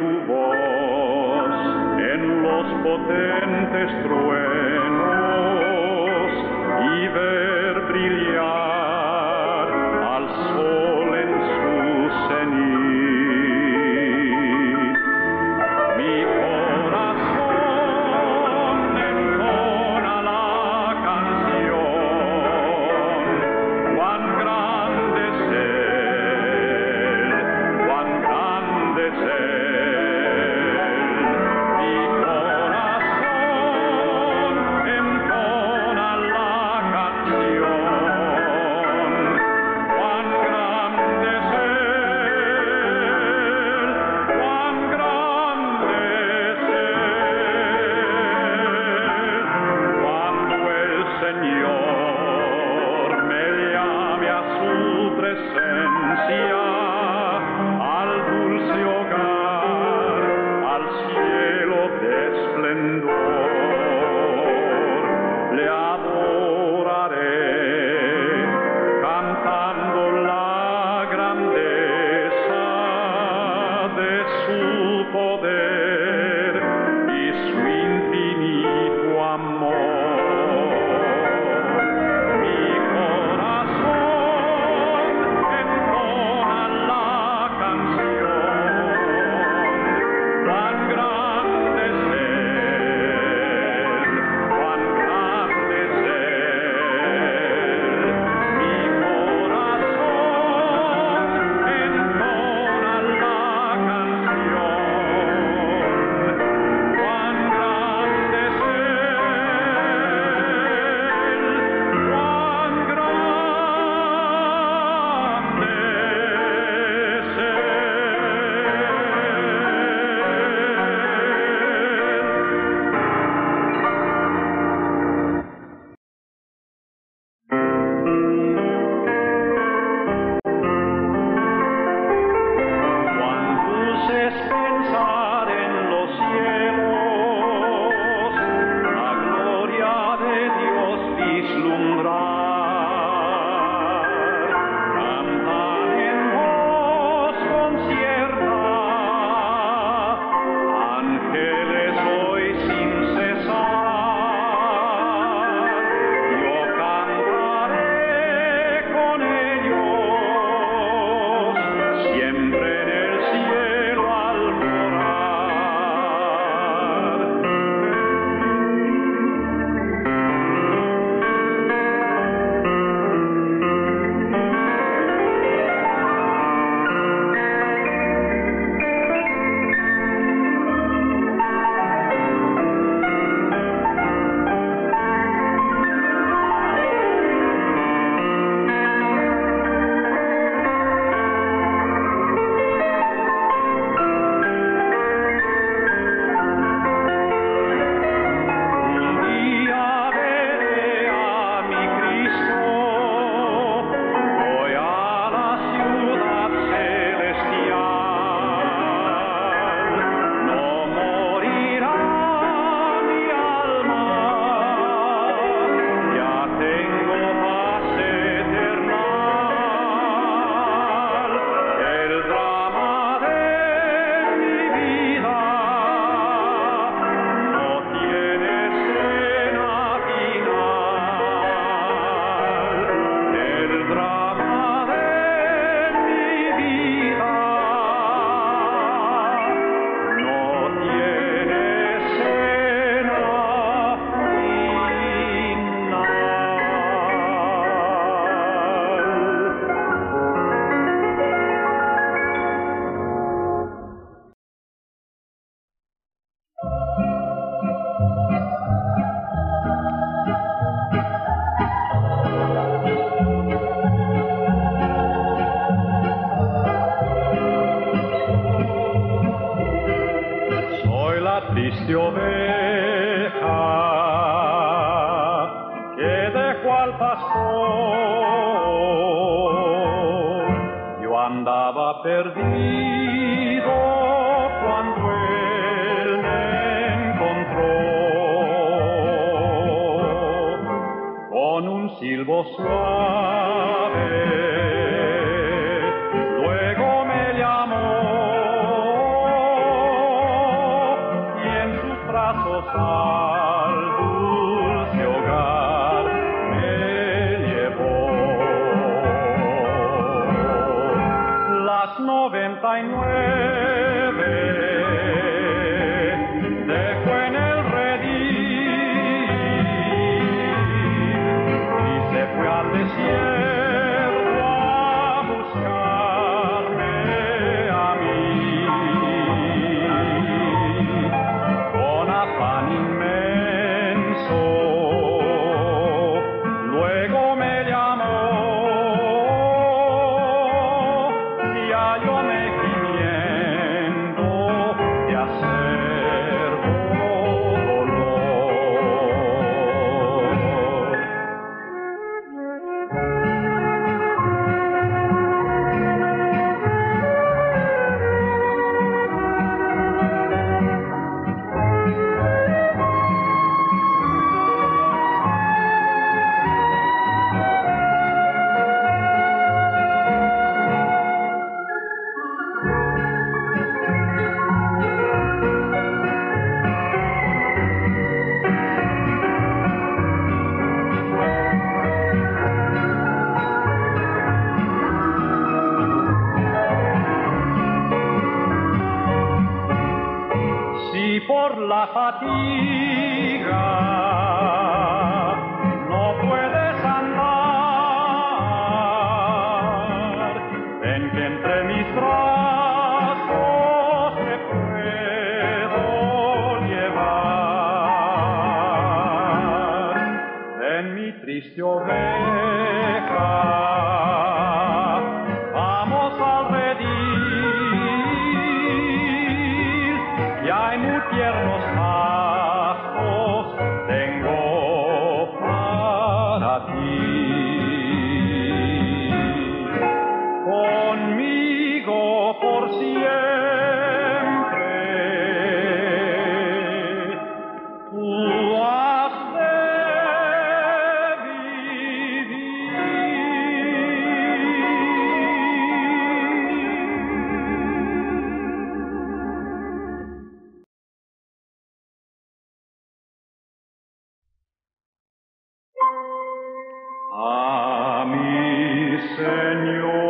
tu voz en los potentes truenos y ver por la fatiga. No puedes A mi Señor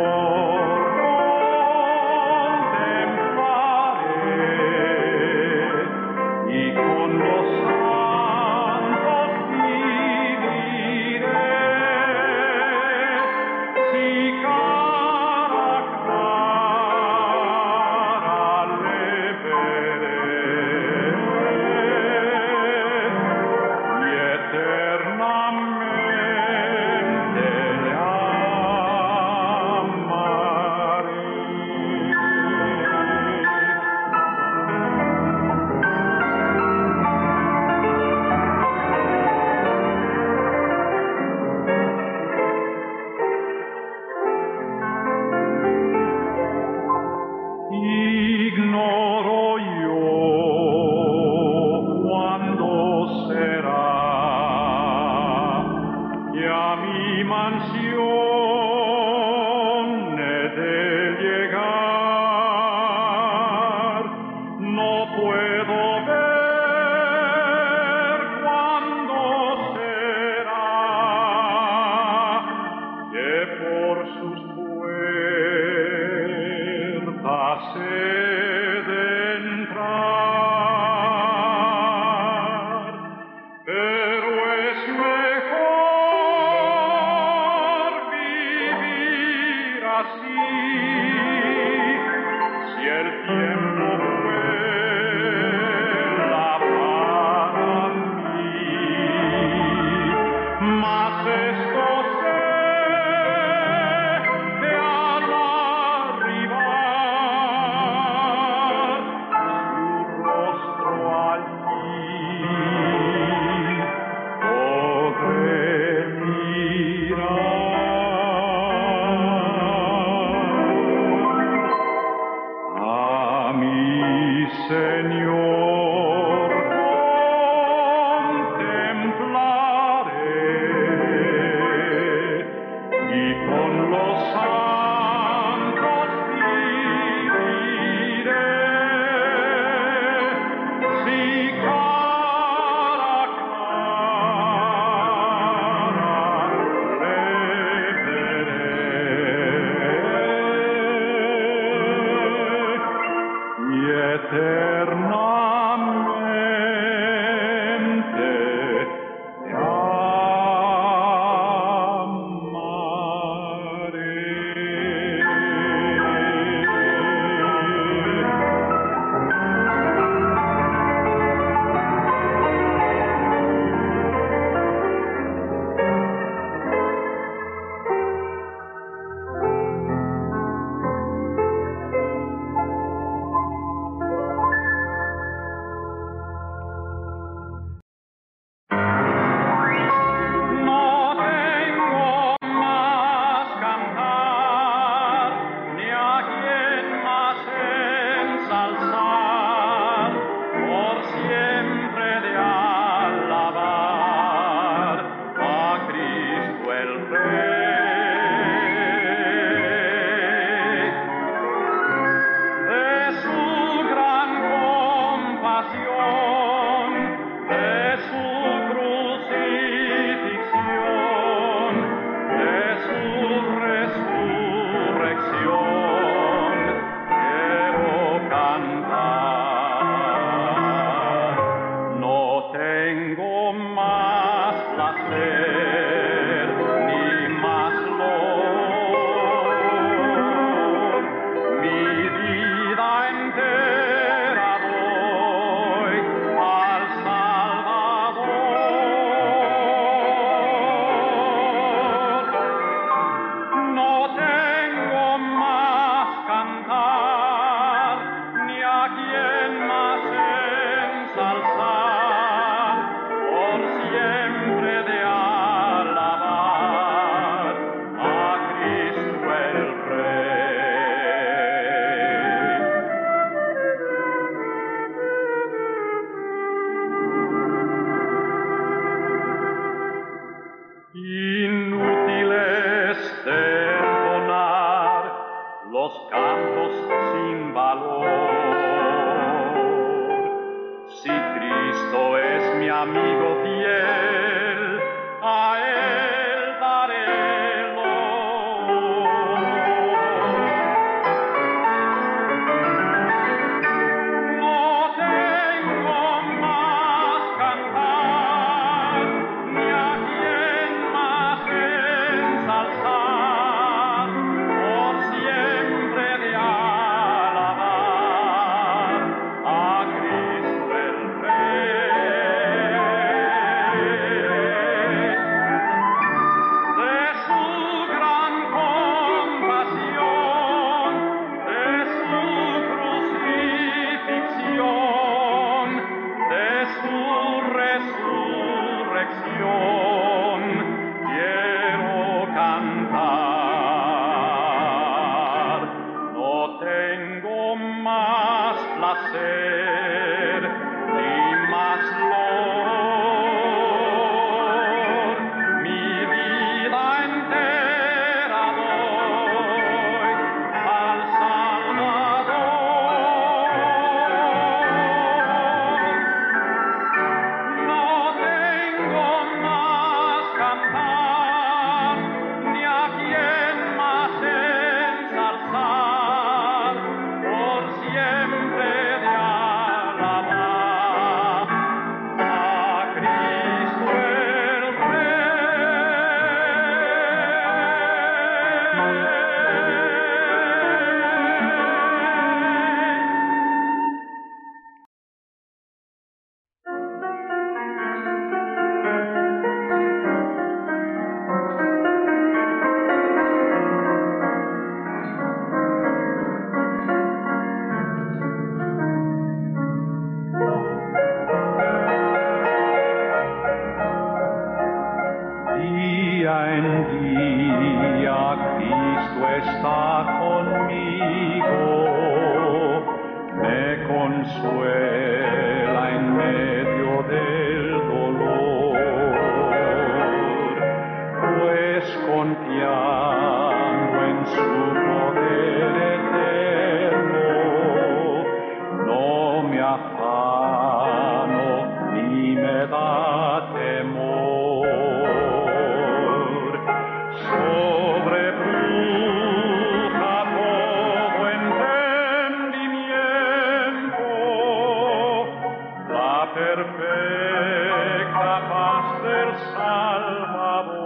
perfecta paz del Salvador.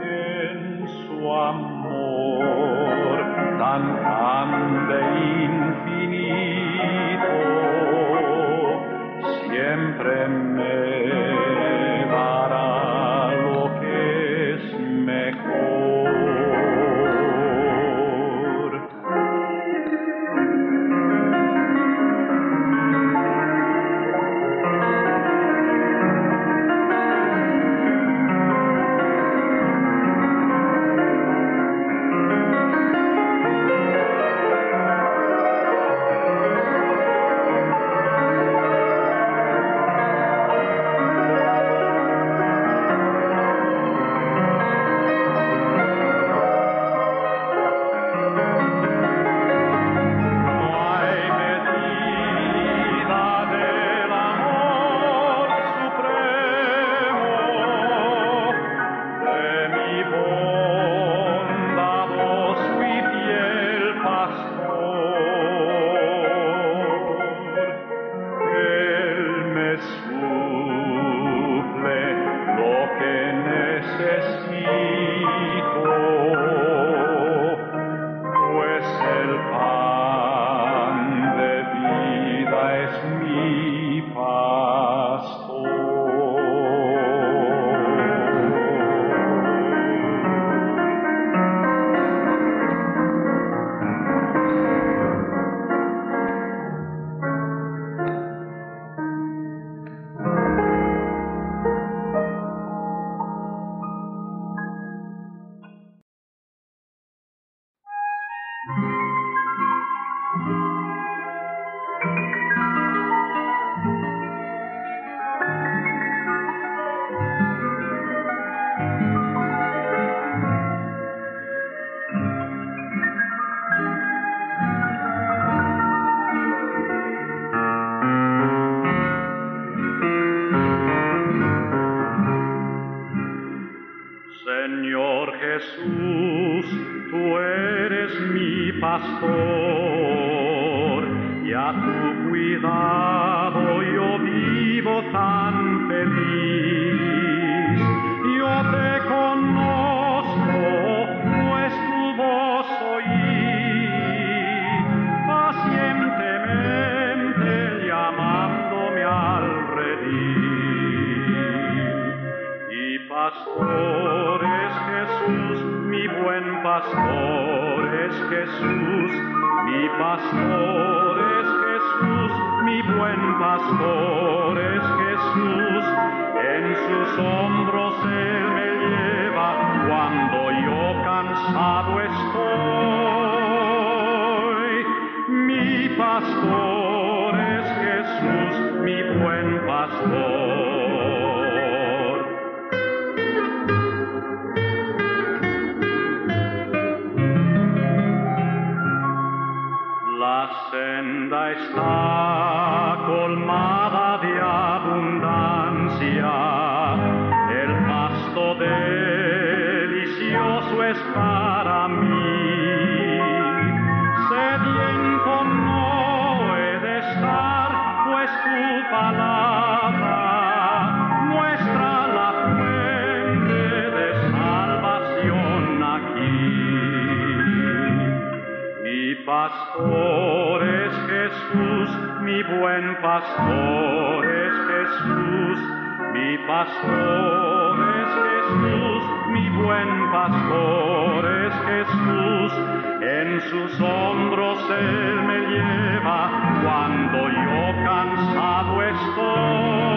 En su amor tan grande e infinito, pastor es Jesús, mi buen pastor. Mi pastor es Jesús, mi pastor es Jesús, mi buen pastor es Jesús. En sus hombros Él me lleva cuando yo cansado estoy.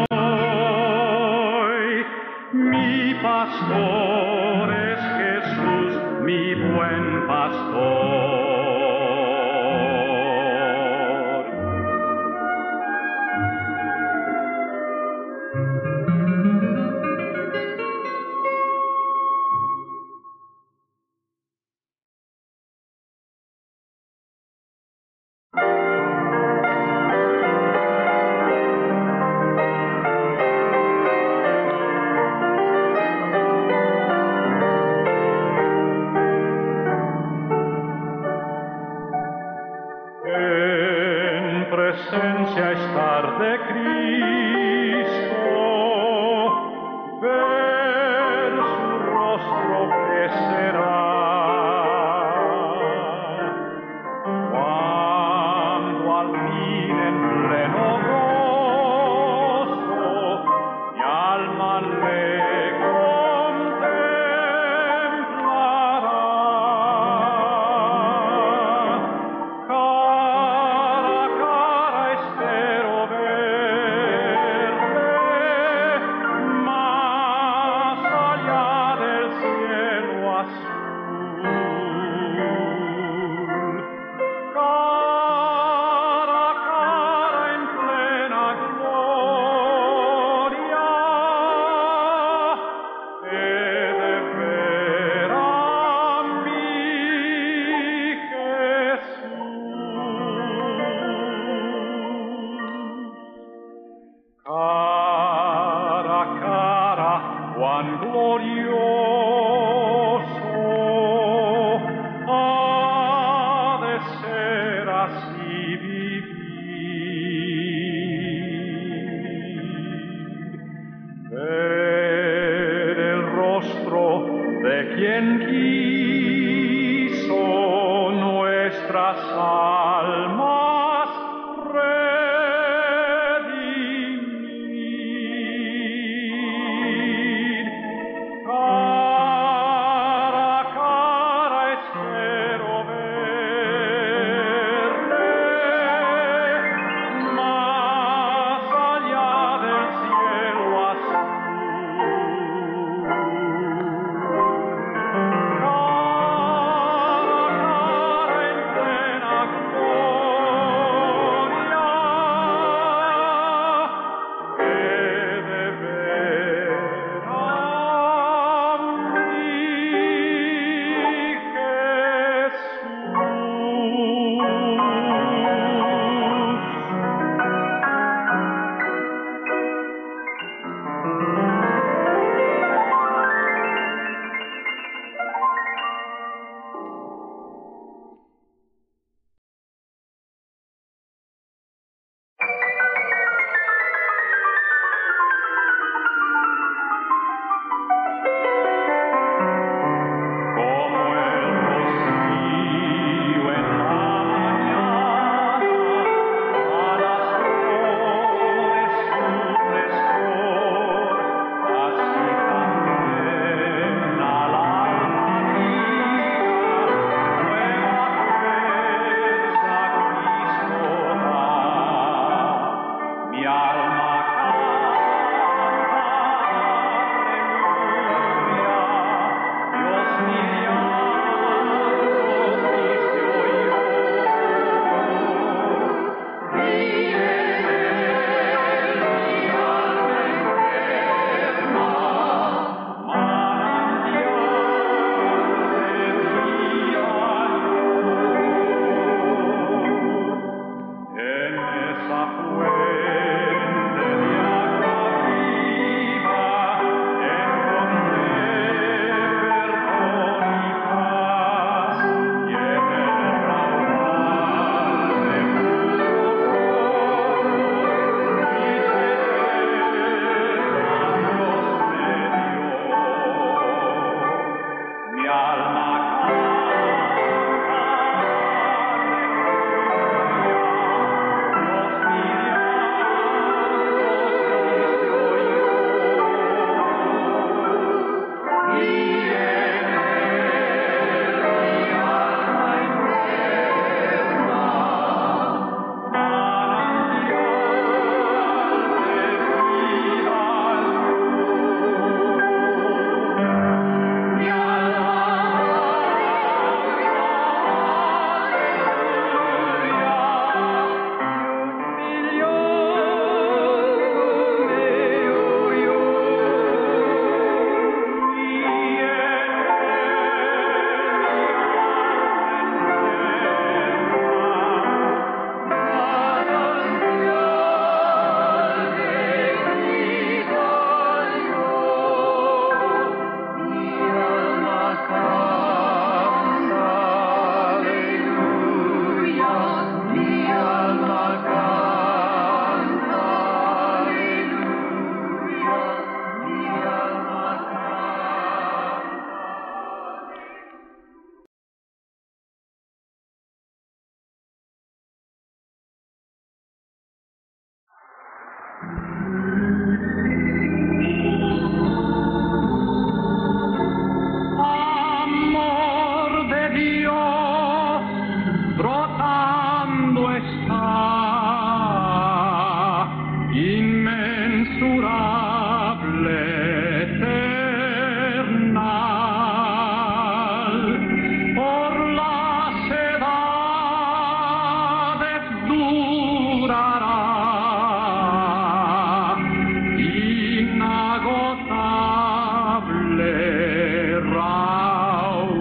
inagotable raudal.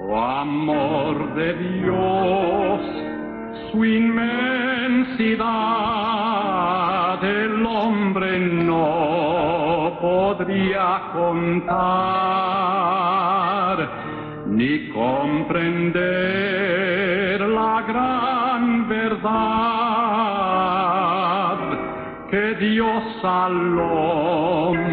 Oh amor de Dios, su inmensidad el hombre no podría contar ni comprender. Absalom.